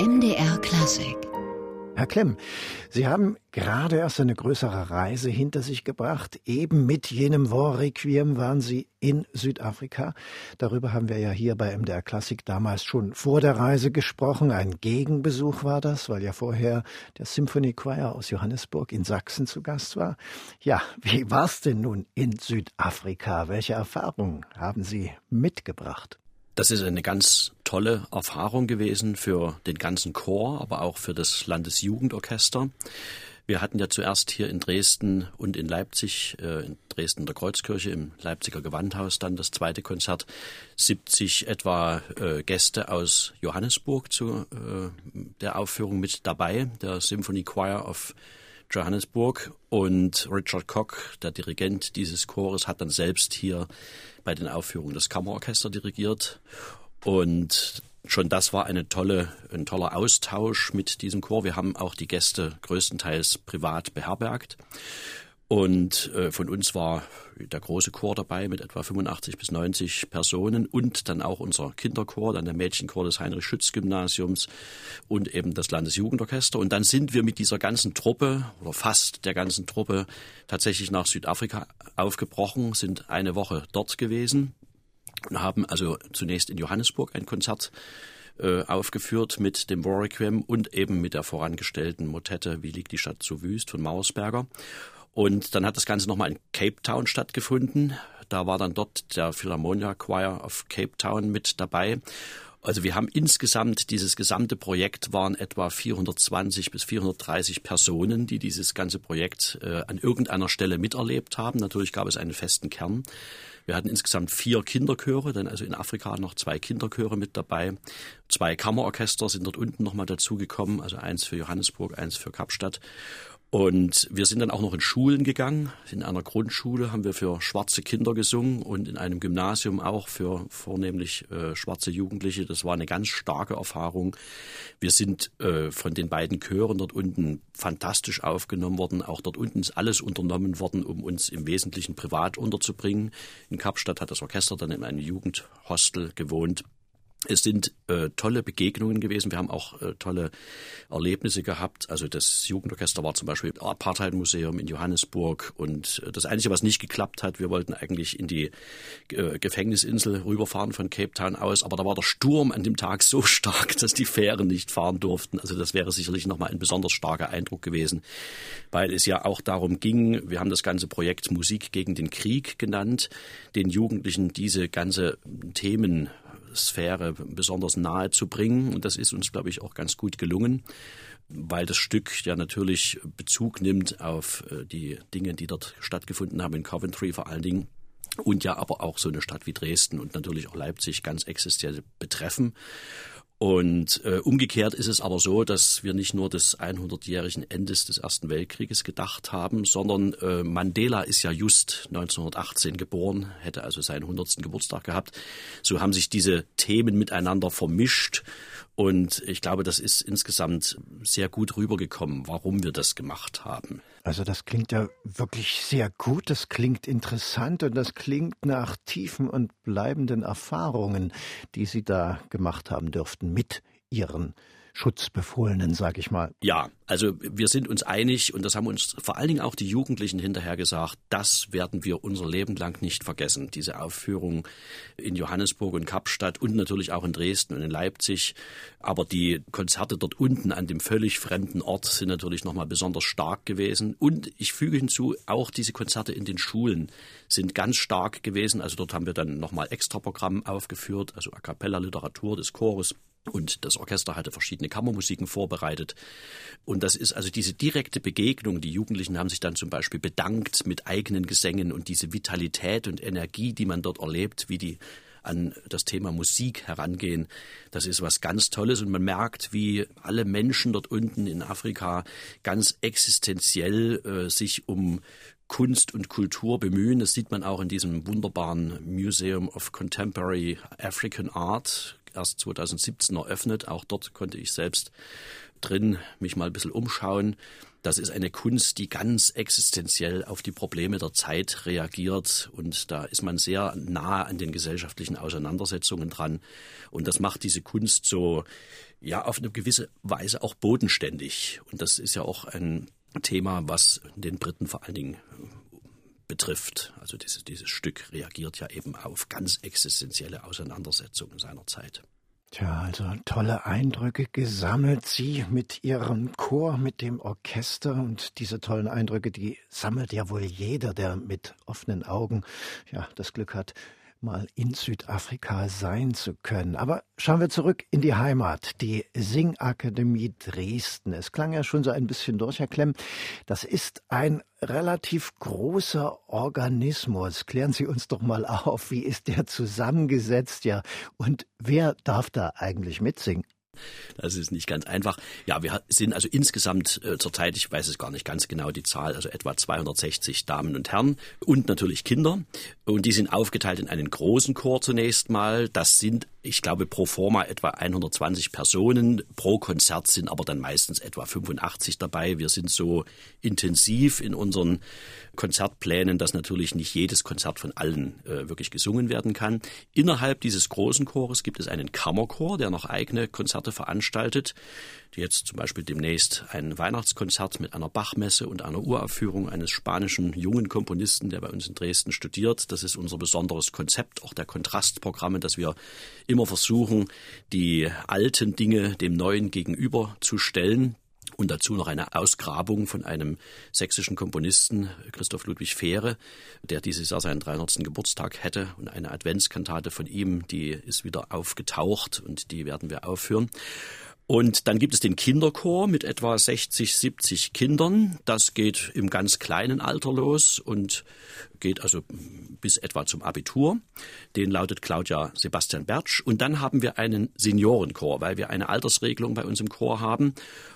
MDR Klassik Herr Klemm, Sie haben gerade erst eine größere Reise hinter sich gebracht. Eben mit jenem War Requiem waren Sie in Südafrika. Darüber haben wir ja hier bei MDR Klassik damals schon vor der Reise gesprochen. Ein Gegenbesuch war das, weil ja vorher der Symphony Choir aus Johannesburg in Sachsen zu Gast war. Ja, wie war's denn nun in Südafrika? Welche Erfahrungen haben Sie mitgebracht? Das ist eine ganz tolle Erfahrung gewesen für den ganzen Chor, aber auch für das Landesjugendorchester. Wir hatten ja zuerst hier in Dresden und in Leipzig, äh, in Dresden der Kreuzkirche im Leipziger Gewandhaus dann das zweite Konzert, 70 etwa äh, Gäste aus Johannesburg zu äh, der Aufführung mit dabei, der Symphony Choir of Johannesburg und Richard Koch, der Dirigent dieses Chores, hat dann selbst hier bei den Aufführungen das Kammerorchester dirigiert und schon das war eine tolle, ein toller Austausch mit diesem Chor. Wir haben auch die Gäste größtenteils privat beherbergt. Und äh, von uns war der große Chor dabei mit etwa 85 bis 90 Personen und dann auch unser Kinderchor, dann der Mädchenchor des Heinrich-Schütz-Gymnasiums und eben das Landesjugendorchester. Und dann sind wir mit dieser ganzen Truppe oder fast der ganzen Truppe tatsächlich nach Südafrika aufgebrochen, sind eine Woche dort gewesen und haben also zunächst in Johannesburg ein Konzert äh, aufgeführt mit dem Warrequiem und eben mit der vorangestellten Motette Wie liegt die Stadt so wüst von Mauersberger. Und dann hat das Ganze nochmal in Cape Town stattgefunden. Da war dann dort der Philharmonia Choir of Cape Town mit dabei. Also wir haben insgesamt, dieses gesamte Projekt waren etwa 420 bis 430 Personen, die dieses ganze Projekt äh, an irgendeiner Stelle miterlebt haben. Natürlich gab es einen festen Kern. Wir hatten insgesamt vier Kinderchöre, dann also in Afrika noch zwei Kinderchöre mit dabei. Zwei Kammerorchester sind dort unten nochmal dazugekommen, also eins für Johannesburg, eins für Kapstadt. Und wir sind dann auch noch in Schulen gegangen. In einer Grundschule haben wir für schwarze Kinder gesungen und in einem Gymnasium auch für vornehmlich äh, schwarze Jugendliche. Das war eine ganz starke Erfahrung. Wir sind äh, von den beiden Chören dort unten fantastisch aufgenommen worden. Auch dort unten ist alles unternommen worden, um uns im Wesentlichen privat unterzubringen. In Kapstadt hat das Orchester dann in einem Jugendhostel gewohnt. Es sind äh, tolle Begegnungen gewesen. Wir haben auch äh, tolle Erlebnisse gehabt. Also das Jugendorchester war zum Beispiel im Apartheid-Museum in Johannesburg. Und äh, das Einzige, was nicht geklappt hat, wir wollten eigentlich in die äh, Gefängnisinsel rüberfahren von Cape Town aus. Aber da war der Sturm an dem Tag so stark, dass die Fähren nicht fahren durften. Also das wäre sicherlich nochmal ein besonders starker Eindruck gewesen, weil es ja auch darum ging, wir haben das ganze Projekt Musik gegen den Krieg genannt, den Jugendlichen diese ganze Themen Sphäre besonders nahe zu bringen. Und das ist uns, glaube ich, auch ganz gut gelungen, weil das Stück ja natürlich Bezug nimmt auf äh, die Dinge, die dort stattgefunden haben in Coventry vor allen Dingen und ja aber auch so eine Stadt wie Dresden und natürlich auch Leipzig ganz existenziell betreffen. Und äh, umgekehrt ist es aber so, dass wir nicht nur des 100-jährigen Endes des Ersten Weltkrieges gedacht haben, sondern äh, Mandela ist ja just 1918 geboren, hätte also seinen 100. Geburtstag gehabt. So haben sich diese Themen miteinander vermischt und ich glaube, das ist insgesamt sehr gut rübergekommen, warum wir das gemacht haben. Also das klingt ja wirklich sehr gut, das klingt interessant und das klingt nach tiefen und bleibenden Erfahrungen, die Sie da gemacht haben dürften mit Ihren Schutzbefohlenen, sag ich mal. Ja, also wir sind uns einig und das haben uns vor allen Dingen auch die Jugendlichen hinterher gesagt, das werden wir unser Leben lang nicht vergessen. Diese Aufführung in Johannesburg und Kapstadt und natürlich auch in Dresden und in Leipzig. Aber die Konzerte dort unten an dem völlig fremden Ort sind natürlich nochmal besonders stark gewesen. Und ich füge hinzu, auch diese Konzerte in den Schulen sind ganz stark gewesen. Also dort haben wir dann nochmal Extraprogramm aufgeführt, also A Cappella Literatur des Chores und das Orchester hatte verschiedene Kammermusiken vorbereitet. Und das ist also diese direkte Begegnung. Die Jugendlichen haben sich dann zum Beispiel bedankt mit eigenen Gesängen und diese Vitalität und Energie, die man dort erlebt, wie die an das Thema Musik herangehen. Das ist was ganz Tolles und man merkt, wie alle Menschen dort unten in Afrika ganz existenziell äh, sich um Kunst und Kultur bemühen. Das sieht man auch in diesem wunderbaren Museum of Contemporary African Art, erst 2017 eröffnet. Auch dort konnte ich selbst drin mich mal ein bisschen umschauen. Das ist eine Kunst, die ganz existenziell auf die Probleme der Zeit reagiert und da ist man sehr nah an den gesellschaftlichen Auseinandersetzungen dran und das macht diese Kunst so ja auf eine gewisse Weise auch bodenständig und das ist ja auch ein Thema, was den Briten vor allen Dingen betrifft. Also dieses, dieses Stück reagiert ja eben auf ganz existenzielle Auseinandersetzungen seiner Zeit. Tja, also tolle Eindrücke gesammelt. Sie mit Ihrem Chor, mit dem Orchester und diese tollen Eindrücke, die sammelt ja wohl jeder, der mit offenen Augen ja das Glück hat, mal in Südafrika sein zu können. Aber schauen wir zurück in die Heimat, die Singakademie Dresden. Es klang ja schon so ein bisschen durch, Herr Klemm. Das ist ein relativ großer Organismus. Klären Sie uns doch mal auf, wie ist der zusammengesetzt, ja? Und wer darf da eigentlich mitsingen? Das ist nicht ganz einfach. Ja, wir sind also insgesamt äh, zurzeit, ich weiß es gar nicht ganz genau die Zahl, also etwa 260 Damen und Herren und natürlich Kinder. Und die sind aufgeteilt in einen großen Chor zunächst mal. Das sind, ich glaube, pro forma etwa 120 Personen. Pro Konzert sind aber dann meistens etwa 85 dabei. Wir sind so intensiv in unseren Konzertplänen, dass natürlich nicht jedes Konzert von allen äh, wirklich gesungen werden kann. Innerhalb dieses großen Chores gibt es einen Kammerchor, der noch eigene Konzerte veranstaltet, die jetzt zum Beispiel demnächst ein Weihnachtskonzert mit einer Bachmesse und einer Uraufführung eines spanischen jungen Komponisten, der bei uns in Dresden studiert. Das ist unser besonderes Konzept, auch der Kontrastprogramme, dass wir immer versuchen, die alten Dinge dem Neuen gegenüberzustellen und dazu noch eine Ausgrabung von einem sächsischen Komponisten, Christoph Ludwig Fähre, der dieses Jahr seinen 300. Geburtstag hätte. Und eine Adventskantate von ihm, die ist wieder aufgetaucht und die werden wir aufführen. Und dann gibt es den Kinderchor mit etwa 60, 70 Kindern. Das geht im ganz kleinen Alter los und geht also bis etwa zum Abitur. Den lautet Claudia Sebastian Bertsch. Und dann haben wir einen Seniorenchor, weil wir eine Altersregelung bei uns im Chor haben.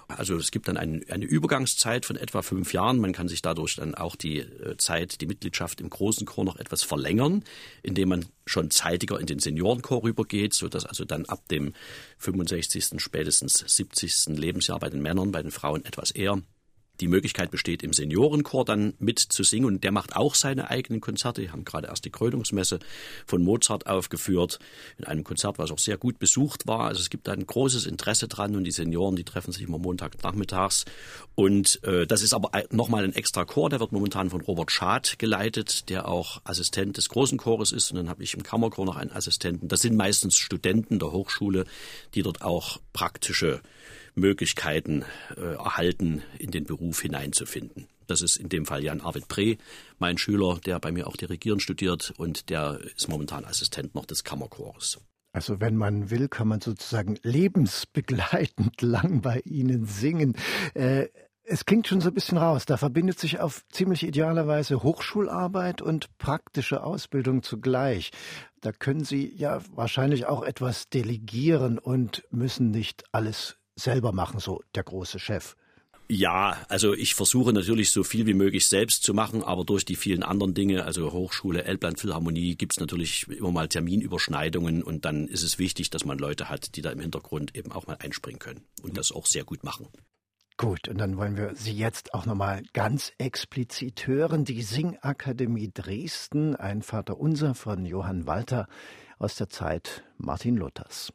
Also es gibt dann ein, eine Übergangszeit von etwa fünf Jahren. Man kann sich dadurch dann auch die äh, Zeit, die Mitgliedschaft im großen Chor noch etwas verlängern, indem man schon zeitiger in den Seniorenchor rübergeht, sodass also dann ab dem 65., spätestens 70. Lebensjahr bei den Männern, bei den Frauen etwas eher die Möglichkeit besteht, im Seniorenchor dann mitzusingen. Und der macht auch seine eigenen Konzerte. Wir haben gerade erst die Krönungsmesse von Mozart aufgeführt, in einem Konzert, was auch sehr gut besucht war. Also es gibt da ein großes Interesse dran und die Senioren, die treffen sich immer Montagnachmittags. Und äh, das ist aber nochmal ein extra Chor, der wird momentan von Robert Schad geleitet, der auch Assistent des großen Chores ist. Und dann habe ich im Kammerchor noch einen Assistenten. Das sind meistens Studenten der Hochschule, die dort auch praktische Möglichkeiten äh, erhalten, in den Beruf hineinzufinden. Das ist in dem Fall Jan Arvid Pre, mein Schüler, der bei mir auch Dirigieren studiert und der ist momentan Assistent noch des Kammerchores. Also wenn man will, kann man sozusagen lebensbegleitend lang bei Ihnen singen. Äh, es klingt schon so ein bisschen raus. Da verbindet sich auf ziemlich idealerweise Hochschularbeit und praktische Ausbildung zugleich. Da können Sie ja wahrscheinlich auch etwas delegieren und müssen nicht alles selber machen, so der große Chef. Ja, also ich versuche natürlich so viel wie möglich selbst zu machen, aber durch die vielen anderen Dinge, also Hochschule, Elbland Philharmonie, gibt es natürlich immer mal Terminüberschneidungen und dann ist es wichtig, dass man Leute hat, die da im Hintergrund eben auch mal einspringen können und das auch sehr gut machen. Gut, und dann wollen wir Sie jetzt auch nochmal ganz explizit hören. Die Singakademie Dresden, ein Vaterunser von Johann Walter aus der Zeit Martin Luthers.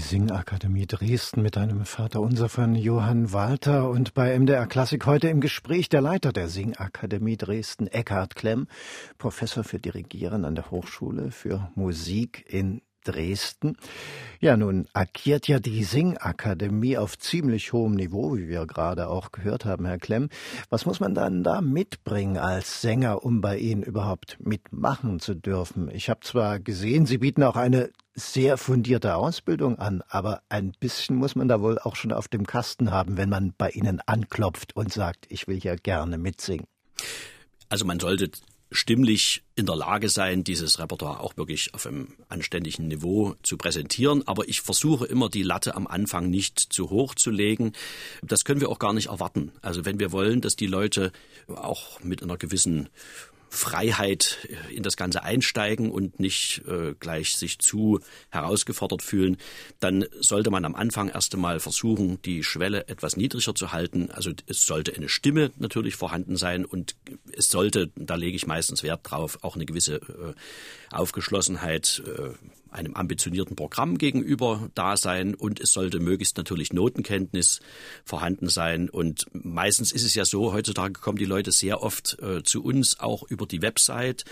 Die Singakademie Dresden mit einem Vater unser von Johann Walter und bei MDR Klassik heute im Gespräch der Leiter der Singakademie Dresden, Eckhard Klemm, Professor für Dirigieren an der Hochschule für Musik in Dresden. Ja, nun agiert ja die Singakademie auf ziemlich hohem Niveau, wie wir gerade auch gehört haben, Herr Klemm. Was muss man dann da mitbringen als Sänger, um bei Ihnen überhaupt mitmachen zu dürfen? Ich habe zwar gesehen, Sie bieten auch eine sehr fundierte Ausbildung an, aber ein bisschen muss man da wohl auch schon auf dem Kasten haben, wenn man bei Ihnen anklopft und sagt, ich will ja gerne mitsingen. Also man sollte stimmlich in der Lage sein, dieses Repertoire auch wirklich auf einem anständigen Niveau zu präsentieren. Aber ich versuche immer, die Latte am Anfang nicht zu hoch zu legen. Das können wir auch gar nicht erwarten. Also wenn wir wollen, dass die Leute auch mit einer gewissen Freiheit in das Ganze einsteigen und nicht äh, gleich sich zu herausgefordert fühlen, dann sollte man am Anfang erst einmal versuchen, die Schwelle etwas niedriger zu halten. Also es sollte eine Stimme natürlich vorhanden sein und es sollte, da lege ich meistens Wert drauf, auch eine gewisse äh, Aufgeschlossenheit äh, einem ambitionierten Programm gegenüber da sein und es sollte möglichst natürlich Notenkenntnis vorhanden sein. Und meistens ist es ja so, heutzutage kommen die Leute sehr oft äh, zu uns auch über die Website.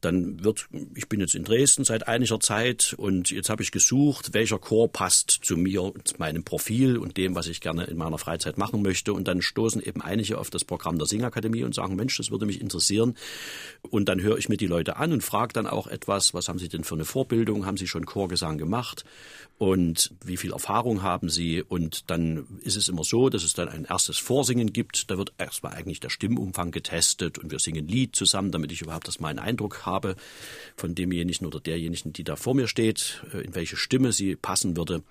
Dann wird, ich bin jetzt in Dresden seit einiger Zeit und jetzt habe ich gesucht, welcher Chor passt zu mir, zu meinem Profil und dem, was ich gerne in meiner Freizeit machen möchte. Und dann stoßen eben einige auf das Programm der Singakademie und sagen, Mensch, das würde mich interessieren. Und dann höre ich mir die Leute an und frage dann auch etwas, was haben sie denn für eine Vorbildung? Haben sie schon Chorgesang gemacht und wie viel Erfahrung haben Sie? Und dann ist es immer so, dass es dann ein erstes Vorsingen gibt. Da wird erstmal eigentlich der Stimmumfang getestet und wir singen Lied zusammen, damit ich überhaupt erstmal einen Eindruck habe von demjenigen oder derjenigen, die da vor mir steht, äh, in welche Stimme sie passen würde.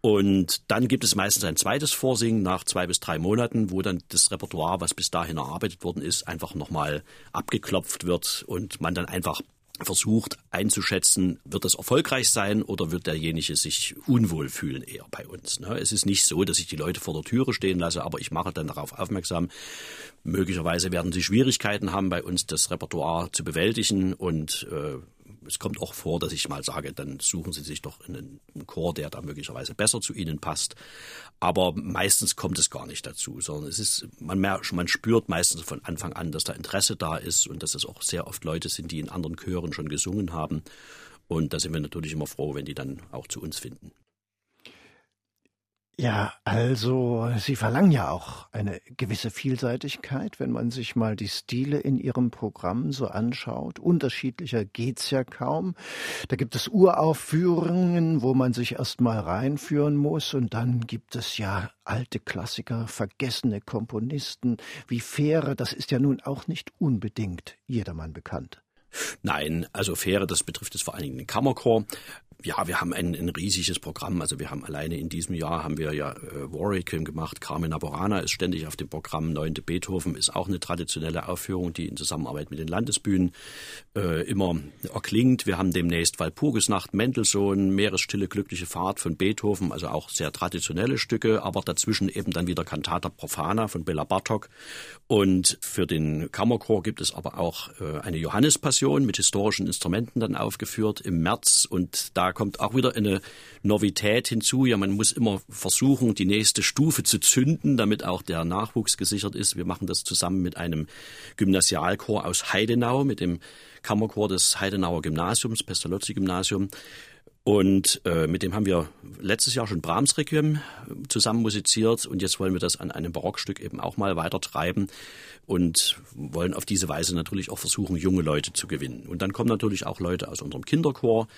Und dann gibt es meistens ein zweites Vorsingen nach zwei bis drei Monaten, wo dann das Repertoire, was bis dahin erarbeitet worden ist, einfach nochmal abgeklopft wird und man dann einfach versucht einzuschätzen, wird das erfolgreich sein oder wird derjenige sich unwohl fühlen eher bei uns. Ne? Es ist nicht so, dass ich die Leute vor der Türe stehen lasse, aber ich mache dann darauf aufmerksam. Möglicherweise werden sie Schwierigkeiten haben, bei uns das Repertoire zu bewältigen und äh, es kommt auch vor, dass ich mal sage, dann suchen Sie sich doch einen, Chor, der da möglicherweise besser zu Ihnen passt. Aber meistens kommt es gar nicht dazu, sondern es ist, man, merkt, man spürt meistens von Anfang an, dass da Interesse da ist und dass es auch sehr oft Leute sind, die in anderen Chören schon gesungen haben. Und da sind wir natürlich immer froh, wenn die dann auch zu uns finden. Ja, also Sie verlangen ja auch eine gewisse Vielseitigkeit, wenn man sich mal die Stile in Ihrem Programm so anschaut. Unterschiedlicher geht's ja kaum. Da gibt es Uraufführungen, wo man sich erst mal reinführen muss und dann gibt es ja alte Klassiker, vergessene Komponisten wie Fähre, das ist ja nun auch nicht unbedingt jedermann bekannt. Nein, also Fähre, das betrifft es vor allen Dingen den Kammerchor ja, wir haben ein, ein riesiges Programm. Also wir haben alleine in diesem Jahr haben wir ja äh, Warwick gemacht. Carmen Aborana ist ständig auf dem Programm. Neunte Beethoven ist auch eine traditionelle Aufführung, die in Zusammenarbeit mit den Landesbühnen äh, immer erklingt. Wir haben demnächst Walpurgisnacht, Mendelssohn, Meeresstille, glückliche Fahrt von Beethoven, also auch sehr traditionelle Stücke, aber dazwischen eben dann wieder Cantata Profana von Bela Bartok. Und für den Kammerchor gibt es aber auch äh, eine Johannespassion mit historischen Instrumenten dann aufgeführt im März und da kommt auch wieder eine Novität hinzu. Ja, man muss immer versuchen, die nächste Stufe zu zünden, damit auch der Nachwuchs gesichert ist. Wir machen das zusammen mit einem Gymnasialchor aus Heidenau, mit dem Kammerchor des Heidenauer Gymnasiums, Pestalozzi-Gymnasium. Und äh, mit dem haben wir letztes Jahr schon Brahms Requiem zusammen musiziert und jetzt wollen wir das an einem Barockstück eben auch mal weiter treiben und wollen auf diese Weise natürlich auch versuchen, junge Leute zu gewinnen. Und dann kommen natürlich auch Leute aus unserem Kinderchor.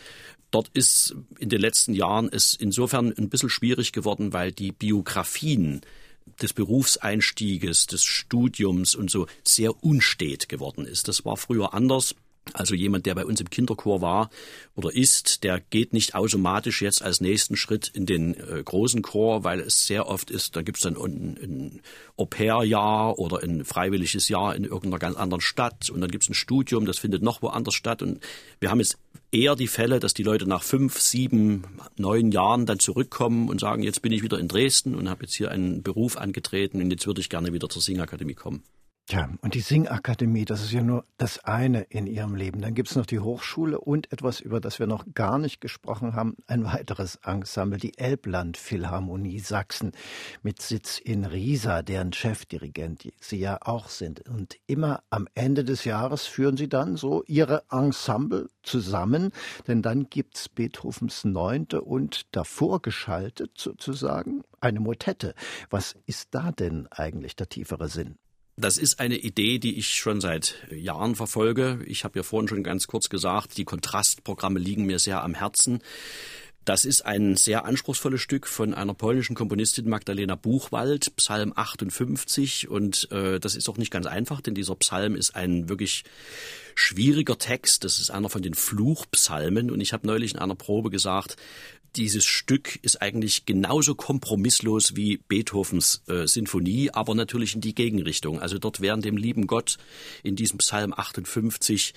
Dort ist in den letzten Jahren es insofern ein bisschen schwierig geworden, weil die Biografien des Berufseinstieges, des Studiums und so sehr unstet geworden ist. Das war früher anders. Also jemand, der bei uns im Kinderchor war oder ist, der geht nicht automatisch jetzt als nächsten Schritt in den äh, großen Chor, weil es sehr oft ist, da gibt es dann ein, ein Au-pair-Jahr oder ein freiwilliges Jahr in irgendeiner ganz anderen Stadt und dann gibt es ein Studium, das findet noch woanders statt und wir haben jetzt eher die Fälle, dass die Leute nach fünf, sieben, neun Jahren dann zurückkommen und sagen, jetzt bin ich wieder in Dresden und habe jetzt hier einen Beruf angetreten und jetzt würde ich gerne wieder zur Singakademie kommen. Tja, und die Singakademie, das ist ja nur das eine in Ihrem Leben. Dann gibt's noch die Hochschule und etwas, über das wir noch gar nicht gesprochen haben, ein weiteres Ensemble, die Elbland Philharmonie Sachsen mit Sitz in Riesa, deren Chefdirigent Sie ja auch sind. Und immer am Ende des Jahres führen Sie dann so Ihre Ensemble zusammen, denn dann gibt's Beethovens Neunte und davor geschaltet sozusagen eine Motette. Was ist da denn eigentlich der tiefere Sinn? Das ist eine Idee, die ich schon seit Jahren verfolge. Ich habe ja vorhin schon ganz kurz gesagt, die Kontrastprogramme liegen mir sehr am Herzen. Das ist ein sehr anspruchsvolles Stück von einer polnischen Komponistin Magdalena Buchwald, Psalm 58. Und äh, das ist auch nicht ganz einfach, denn dieser Psalm ist ein wirklich schwieriger Text. Das ist einer von den Fluchpsalmen. Und ich habe neulich in einer Probe gesagt, dieses Stück ist eigentlich genauso kompromisslos wie Beethovens äh, Sinfonie, aber natürlich in die Gegenrichtung. Also dort werden dem lieben Gott in diesem Psalm 58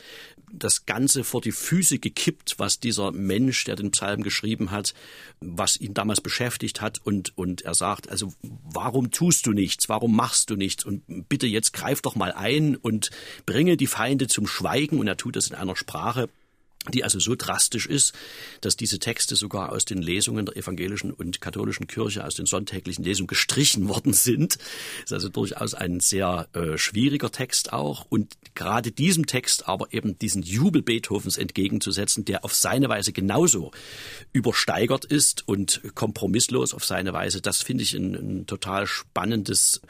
das Ganze vor die Füße gekippt, was dieser Mensch, der den Psalm geschrieben hat, was ihn damals beschäftigt hat. Und, und er sagt, also warum tust du nichts? Warum machst du nichts? Und bitte jetzt greif doch mal ein und bringe die Feinde zum Schweigen. Und er tut das in einer Sprache, die also so drastisch ist, dass diese Texte sogar aus den Lesungen der evangelischen und katholischen Kirche, aus den sonntäglichen Lesungen gestrichen worden sind. Das ist also durchaus ein sehr äh, schwieriger Text auch. Und gerade diesem Text aber eben diesen Jubel Beethovens entgegenzusetzen, der auf seine Weise genauso übersteigert ist und kompromisslos auf seine Weise, das finde ich ein, ein total spannendes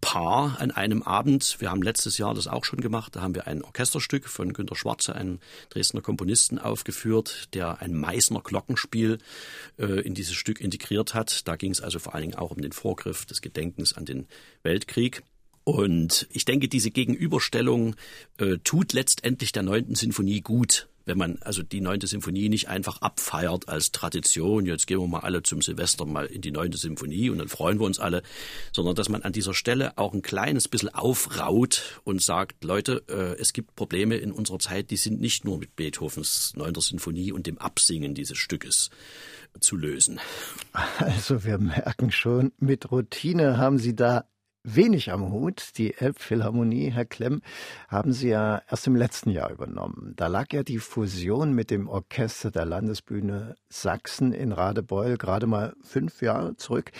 Paar an einem Abend. Wir haben letztes Jahr das auch schon gemacht. Da haben wir ein Orchesterstück von Günter Schwarze, einem Dresdner Komponisten, aufgeführt, der ein Meißner Glockenspiel äh, in dieses Stück integriert hat. Da ging es also vor allen Dingen auch um den Vorgriff des Gedenkens an den Weltkrieg. Und ich denke, diese Gegenüberstellung äh, tut letztendlich der neunten Sinfonie gut wenn man also die neunte Symphonie nicht einfach abfeiert als Tradition, jetzt gehen wir mal alle zum Silvester mal in die neunte Symphonie und dann freuen wir uns alle, sondern dass man an dieser Stelle auch ein kleines bisschen aufraut und sagt, Leute, äh, es gibt Probleme in unserer Zeit, die sind nicht nur mit Beethovens neunter Sinfonie und dem Absingen dieses Stückes zu lösen. Also wir merken schon, mit Routine haben Sie da wenig am Hut. Die Elbphilharmonie, Herr Klemm, haben Sie ja erst im letzten Jahr übernommen. Da lag ja die Fusion mit dem Orchester der Landesbühne Sachsen in Radebeul gerade mal fünf Jahre zurück.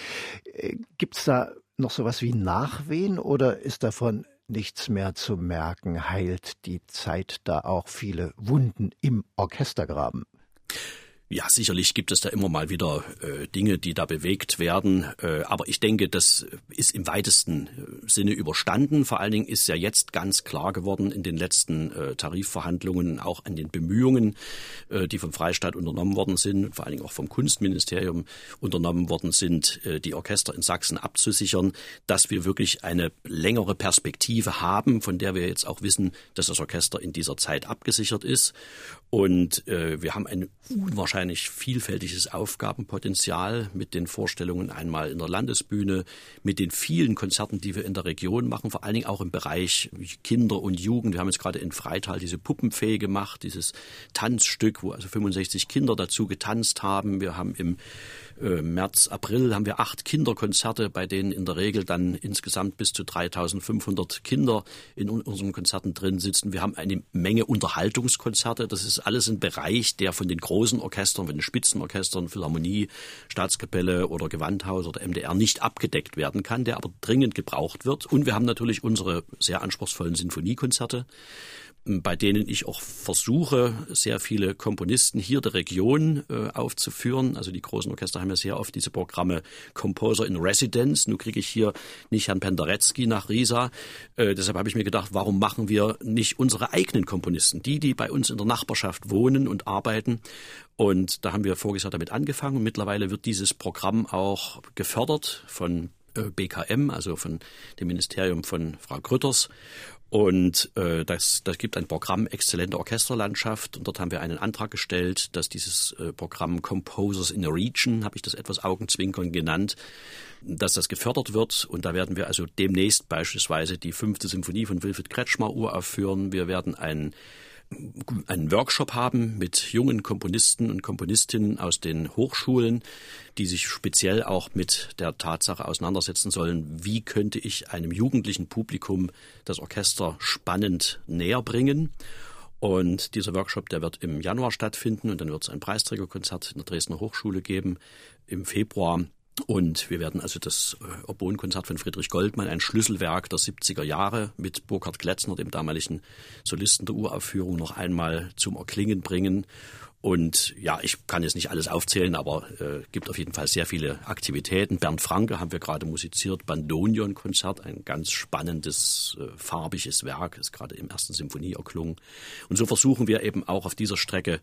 Äh, Gibt es da noch sowas wie Nachwehen oder ist davon nichts mehr zu merken? Heilt die Zeit da auch viele Wunden im Orchestergraben? Ja, sicherlich gibt es da immer mal wieder äh, Dinge, die da bewegt werden. Äh, aber ich denke, das ist im weitesten äh, Sinne überstanden. Vor allen Dingen ist ja jetzt ganz klar geworden in den letzten äh, Tarifverhandlungen, auch an den Bemühungen, äh, die vom Freistaat unternommen worden sind, vor allen Dingen auch vom Kunstministerium unternommen worden sind, äh, die Orchester in Sachsen abzusichern, dass wir wirklich eine längere Perspektive haben, von der wir jetzt auch wissen, dass das Orchester in dieser Zeit abgesichert ist. Und wir haben ein unwahrscheinlich vielfältiges Aufgabenpotenzial mit den Vorstellungen einmal in der Landesbühne, mit den vielen Konzerten, die wir in der Region machen, vor allen Dingen auch im Bereich Kinder und Jugend. Wir haben jetzt gerade in Freital diese Puppenfee gemacht, dieses Tanzstück, wo also 65 Kinder dazu getanzt haben. Wir haben im äh, März, April haben wir acht Kinderkonzerte, bei denen in der Regel dann insgesamt bis zu 3500 Kinder in unseren Konzerten drin sitzen. Wir haben eine Menge Unterhaltungskonzerte. Das ist alles ein Bereich, der von den großen Orchestern, von den Spitzenorchestern, Philharmonie, Staatskapelle oder Gewandhaus oder MDR nicht abgedeckt werden kann, der aber dringend gebraucht wird. Und wir haben natürlich unsere sehr anspruchsvollen Sinfoniekonzerte bei denen ich auch versuche, sehr viele Komponisten hier der Region äh, aufzuführen. Also die großen Orchester haben ja sehr oft diese Programme Composer in Residence. Nun kriege ich hier nicht Herrn Penderecki nach Riesa. Äh, deshalb habe ich mir gedacht, warum machen wir nicht unsere eigenen Komponisten, die, die bei uns in der Nachbarschaft wohnen und arbeiten. Und da haben wir voriges Jahr damit angefangen. Und mittlerweile wird dieses Programm auch gefördert von äh, BKM, also von dem Ministerium von Frau Grütters. Und äh, das, das gibt ein Programm Exzellente Orchesterlandschaft und dort haben wir einen Antrag gestellt, dass dieses äh, Programm Composers in a Region, habe ich das etwas augenzwinkern genannt, dass das gefördert wird und da werden wir also demnächst beispielsweise die fünfte Symphonie von Wilfried Kretschmer uraufführen. Wir werden ein einen Workshop haben mit jungen Komponisten und Komponistinnen aus den Hochschulen, die sich speziell auch mit der Tatsache auseinandersetzen sollen, wie könnte ich einem jugendlichen Publikum das Orchester spannend näher bringen. Und dieser Workshop, der wird im Januar stattfinden und dann wird es ein Preisträgerkonzert in der Dresdner Hochschule geben im Februar. Und wir werden also das äh, Oboenkonzert von Friedrich Goldmann, ein Schlüsselwerk der 70er Jahre mit Burkhard Gletzner, dem damaligen Solisten der Uraufführung, noch einmal zum Erklingen bringen. Und ja, ich kann jetzt nicht alles aufzählen, aber äh, gibt auf jeden Fall sehr viele Aktivitäten. Bernd Franke haben wir gerade musiziert, Bandonion-Konzert, ein ganz spannendes, äh, farbiges Werk, ist gerade im ersten Symphonie erklungen. Und so versuchen wir eben auch auf dieser Strecke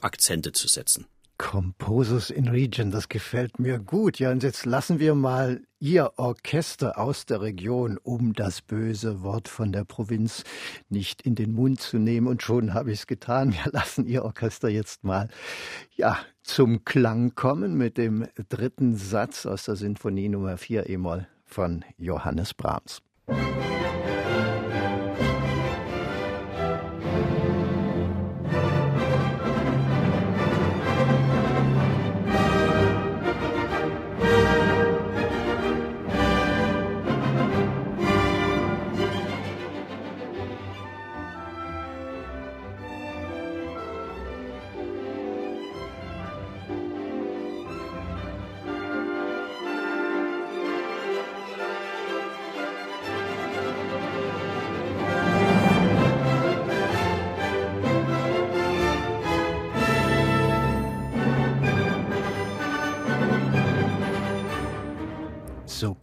Akzente zu setzen. Composers in Region, das gefällt mir gut. Ja, und jetzt lassen wir mal Ihr Orchester aus der Region, um das böse Wort von der Provinz nicht in den Mund zu nehmen. Und schon habe ich es getan. Wir lassen Ihr Orchester jetzt mal, ja, zum Klang kommen mit dem dritten Satz aus der Sinfonie Nummer 4 E-Moll von Johannes Brahms. Musik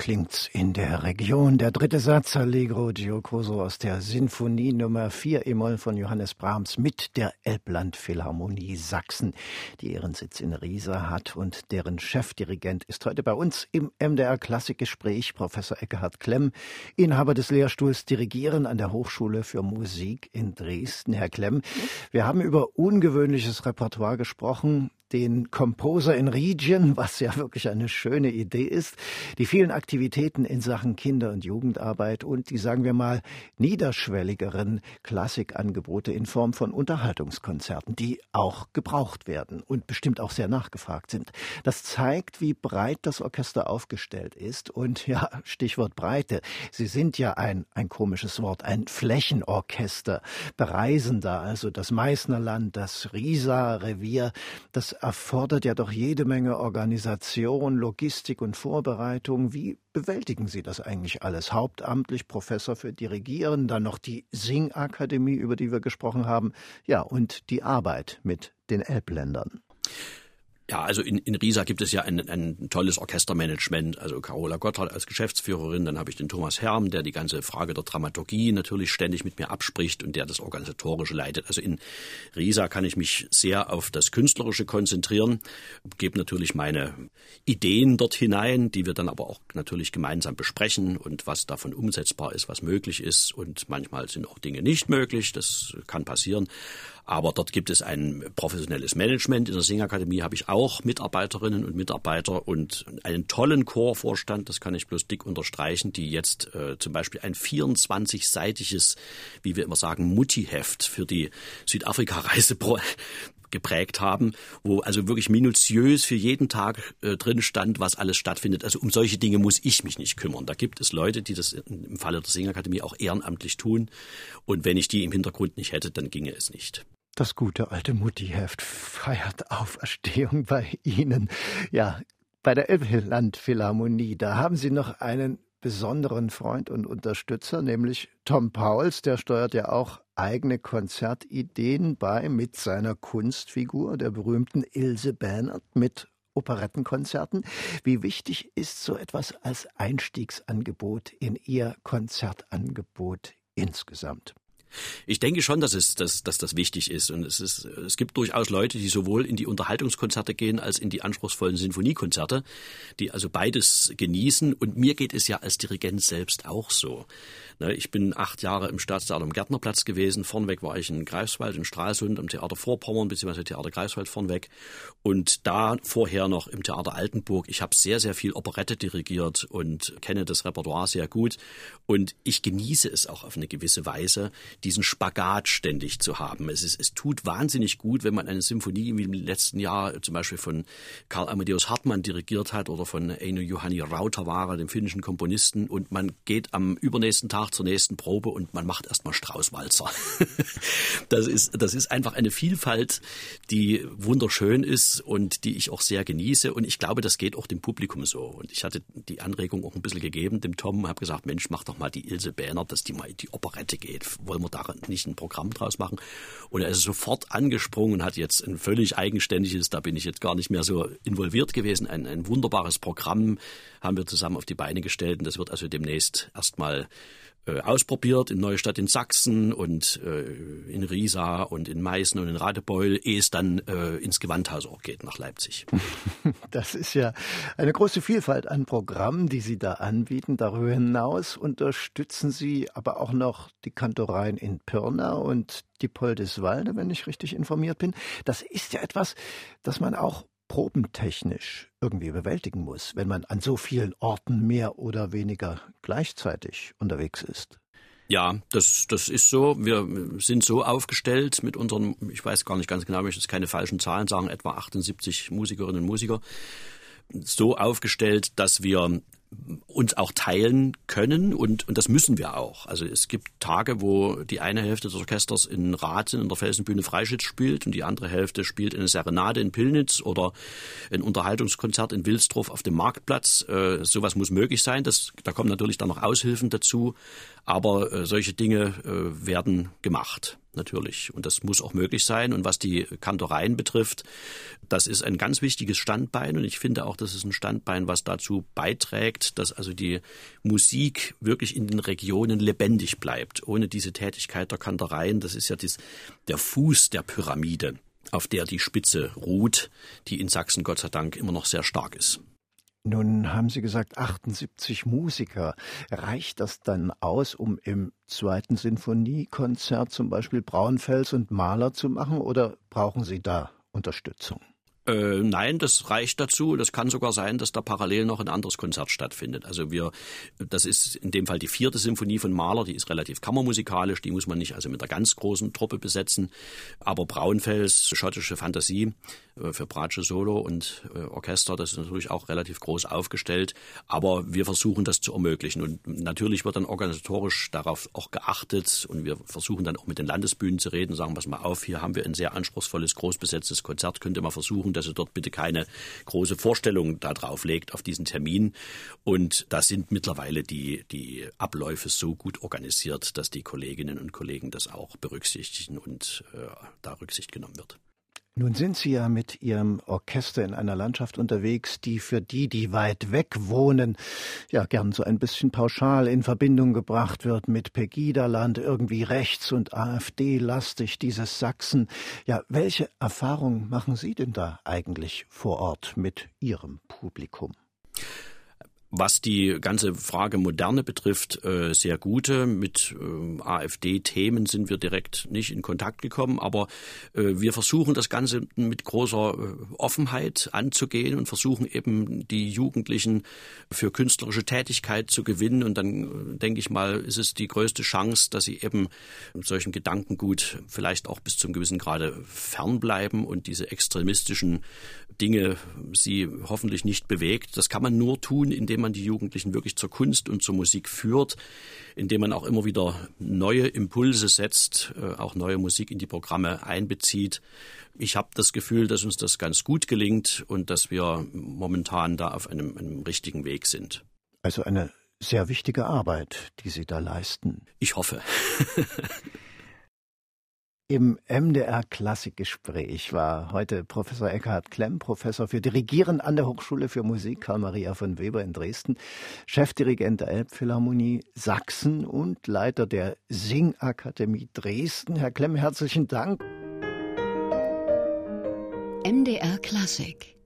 klingt's in der Region. Der dritte Satz Allegro Giocoso aus der Sinfonie Nummer 4 E-Moll von Johannes Brahms mit der Elbland Philharmonie Sachsen, die ihren Sitz in Riesa hat und deren Chefdirigent ist heute bei uns im MDR Klassikgespräch Professor Eckhard Klemm, Inhaber des Lehrstuhls Dirigieren an der Hochschule für Musik in Dresden. Herr Klemm, wir haben über ungewöhnliches Repertoire gesprochen, den Composer in Region, was ja wirklich eine schöne Idee ist, die vielen Aktivitäten in Sachen Kinder- und Jugendarbeit und die, sagen wir mal, niederschwelligeren Klassikangebote in Form von Unterhaltungskonzerten, die auch gebraucht werden und bestimmt auch sehr nachgefragt sind. Das zeigt, wie breit das Orchester aufgestellt ist und ja, Stichwort Breite. Sie sind ja ein, ein komisches Wort, ein Flächenorchester, bereisender, also das Meißnerland, das Riesa-Revier, das erfordert ja doch jede Menge Organisation, Logistik und Vorbereitung. Wie bewältigen Sie das eigentlich alles? Hauptamtlich Professor für Dirigieren, dann noch die Singakademie, über die wir gesprochen haben, ja, und die Arbeit mit den Elbländern. Ja, also in, in Riesa gibt es ja ein, ein tolles Orchestermanagement, also Carola Gotthard als Geschäftsführerin, dann habe ich den Thomas Herm, der die ganze Frage der Dramaturgie natürlich ständig mit mir abspricht und der das Organisatorische leitet. Also in Riesa kann ich mich sehr auf das Künstlerische konzentrieren, gebe natürlich meine Ideen dort hinein, die wir dann aber auch natürlich gemeinsam besprechen und was davon umsetzbar ist, was möglich ist und manchmal sind auch Dinge nicht möglich, das kann passieren. Aber dort gibt es ein professionelles Management. In der Singakademie habe ich auch Mitarbeiterinnen und Mitarbeiter und einen tollen Chorvorstand, das kann ich bloß dick unterstreichen, die jetzt äh, zum Beispiel ein 24-seitiges, wie wir immer sagen, Mutti-Heft für die Südafrika-Reise geprägt haben, wo also wirklich minutiös für jeden Tag äh, drin stand, was alles stattfindet. Also um solche Dinge muss ich mich nicht kümmern. Da gibt es Leute, die das im Falle der Singakademie auch ehrenamtlich tun. Und wenn ich die im Hintergrund nicht hätte, dann ginge es nicht. Das gute alte Muttiheft feiert Auferstehung bei Ihnen. Ja, bei der Elbland Philharmonie, da haben Sie noch einen besonderen Freund und Unterstützer, nämlich Tom Pauls, der steuert ja auch eigene Konzertideen bei mit seiner Kunstfigur, der berühmten Ilse Bernert, mit Operettenkonzerten. Wie wichtig ist so etwas als Einstiegsangebot in Ihr Konzertangebot insgesamt? Ich denke schon, dass es, dass, dass das wichtig ist. Und es ist, es gibt durchaus Leute, die sowohl in die Unterhaltungskonzerte gehen als in die anspruchsvollen Sinfoniekonzerte, die also beides genießen. Und mir geht es ja als Dirigent selbst auch so. Ne, ich bin acht Jahre im Staatstheater am Gärtnerplatz gewesen. Vornweg war ich in Greifswald, in Stralsund, am Theater Vorpommern, beziehungsweise Theater Greifswald vornweg. Und da vorher noch im Theater Altenburg. Ich habe sehr, sehr viel Operette dirigiert und kenne das Repertoire sehr gut. Und ich genieße es auch auf eine gewisse Weise, diesen Spagat ständig zu haben. Es, ist, es tut wahnsinnig gut, wenn man eine Symphonie wie im letzten Jahr zum Beispiel von Karl Amadeus Hartmann dirigiert hat oder von Eino Juhani Rautavaara, dem finnischen Komponisten, und man geht am übernächsten Tag zur nächsten Probe und man macht erstmal Straußwalzer. das ist, das ist einfach eine Vielfalt, die wunderschön ist und die ich auch sehr genieße. Und ich glaube, das geht auch dem Publikum so. Und ich hatte die Anregung auch ein bisschen gegeben, dem Tom, habe gesagt, Mensch, mach doch mal die Ilse Bähner, dass die mal in die Operette geht. Wollen wir da nicht ein Programm draus machen? Und er ist sofort angesprungen hat jetzt ein völlig eigenständiges, da bin ich jetzt gar nicht mehr so involviert gewesen, ein, ein wunderbares Programm haben wir zusammen auf die Beine gestellt. Und das wird also demnächst erstmal äh, ausprobiert in Neustadt in Sachsen und äh, in Riesa und in Meißen und in Radebeul, ehe es dann äh, ins Gewandhaus auch geht nach Leipzig. Das ist ja eine große Vielfalt an Programmen, die Sie da anbieten. Darüber hinaus unterstützen Sie aber auch noch die Kantoreien in Pirna und die Poldiswalde, wenn ich richtig informiert bin. Das ist ja etwas, das man auch probentechnisch irgendwie bewältigen muss, wenn man an so vielen Orten mehr oder weniger gleichzeitig unterwegs ist. Ja, das, das ist so. Wir sind so aufgestellt mit unseren, ich weiß gar nicht ganz genau, ich möchte jetzt keine falschen Zahlen sagen, etwa 78 Musikerinnen und Musiker, so aufgestellt, dass wir uns auch teilen können und, und das müssen wir auch. Also es gibt Tage, wo die eine Hälfte des Orchesters in Raten in der Felsenbühne Freischütz spielt und die andere Hälfte spielt eine Serenade in Pillnitz oder ein Unterhaltungskonzert in Wilsdorf auf dem Marktplatz. Äh, sowas muss möglich sein. Das, da kommen natürlich dann noch Aushilfen dazu, aber äh, solche Dinge äh, werden gemacht natürlich. Und das muss auch möglich sein. Und was die Kantoreien betrifft, das ist ein ganz wichtiges Standbein. Und ich finde auch, das ist ein Standbein, was dazu beiträgt, dass also die Musik wirklich in den Regionen lebendig bleibt. Ohne diese Tätigkeit der Kantoreien, das ist ja dies, der Fuß der Pyramide auf der die Spitze ruht, die in Sachsen Gott sei Dank immer noch sehr stark ist. Nun haben Sie gesagt, 78 Musiker. Reicht das dann aus, um im zweiten Sinfoniekonzert zum Beispiel Braunfels und Mahler zu machen, oder brauchen Sie da Unterstützung? Äh, nein, das reicht dazu. Das kann sogar sein, dass da parallel noch ein anderes Konzert stattfindet. Also wir, das ist in dem Fall die vierte Symphonie von Mahler, die ist relativ kammermusikalisch, die muss man nicht also mit der ganz großen Truppe besetzen. Aber Braunfels, schottische Fantasie äh, für Bratsche Solo und äh, Orchester, das ist natürlich auch relativ groß aufgestellt. Aber wir versuchen das zu ermöglichen. Und natürlich wird dann organisatorisch darauf auch geachtet und wir versuchen dann auch mit den Landesbühnen zu reden, sagen, pass mal auf, hier haben wir ein sehr anspruchsvolles, großbesetztes Konzert, könnte man versuchen, dass er dort bitte keine große Vorstellung darauf legt, auf diesen Termin. Und da sind mittlerweile die, die Abläufe so gut organisiert, dass die Kolleginnen und Kollegen das auch berücksichtigen und äh, da Rücksicht genommen wird. Nun sind Sie ja mit Ihrem Orchester in einer Landschaft unterwegs, die für die, die weit weg wohnen, ja gern so ein bisschen pauschal in Verbindung gebracht wird mit Pegida-Land, irgendwie rechts- und AfD-lastig, dieses Sachsen. Ja, welche Erfahrungen machen Sie denn da eigentlich vor Ort mit Ihrem Publikum? Was die ganze Frage Moderne betrifft, äh, sehr gute. Mit äh, AfD-Themen sind wir direkt nicht in Kontakt gekommen, aber äh, wir versuchen das Ganze mit großer Offenheit anzugehen und versuchen eben die Jugendlichen für künstlerische Tätigkeit zu gewinnen. Und dann denke ich mal, ist es die größte Chance, dass sie eben solchen Gedankengut vielleicht auch bis zum gewissen Grade fernbleiben und diese extremistischen Dinge sie hoffentlich nicht bewegt. Das kann man nur tun, indem man die Jugendlichen wirklich zur Kunst und zur Musik führt, indem man auch immer wieder neue Impulse setzt, äh, auch neue Musik in die Programme einbezieht. Ich habe das Gefühl, dass uns das ganz gut gelingt und dass wir momentan da auf einem, einem richtigen Weg sind. Also eine sehr wichtige Arbeit, die Sie da leisten. Ich hoffe. Im MDR Klassikgespräch war heute Professor Eckhard Klemm, Professor für Dirigieren an der Hochschule für Musik Karl Maria von Weber in Dresden, Chefdirigent der Elbphilharmonie Sachsen und Leiter der Singakademie Dresden. Herr Klemm, herzlichen Dank. MDR Klassik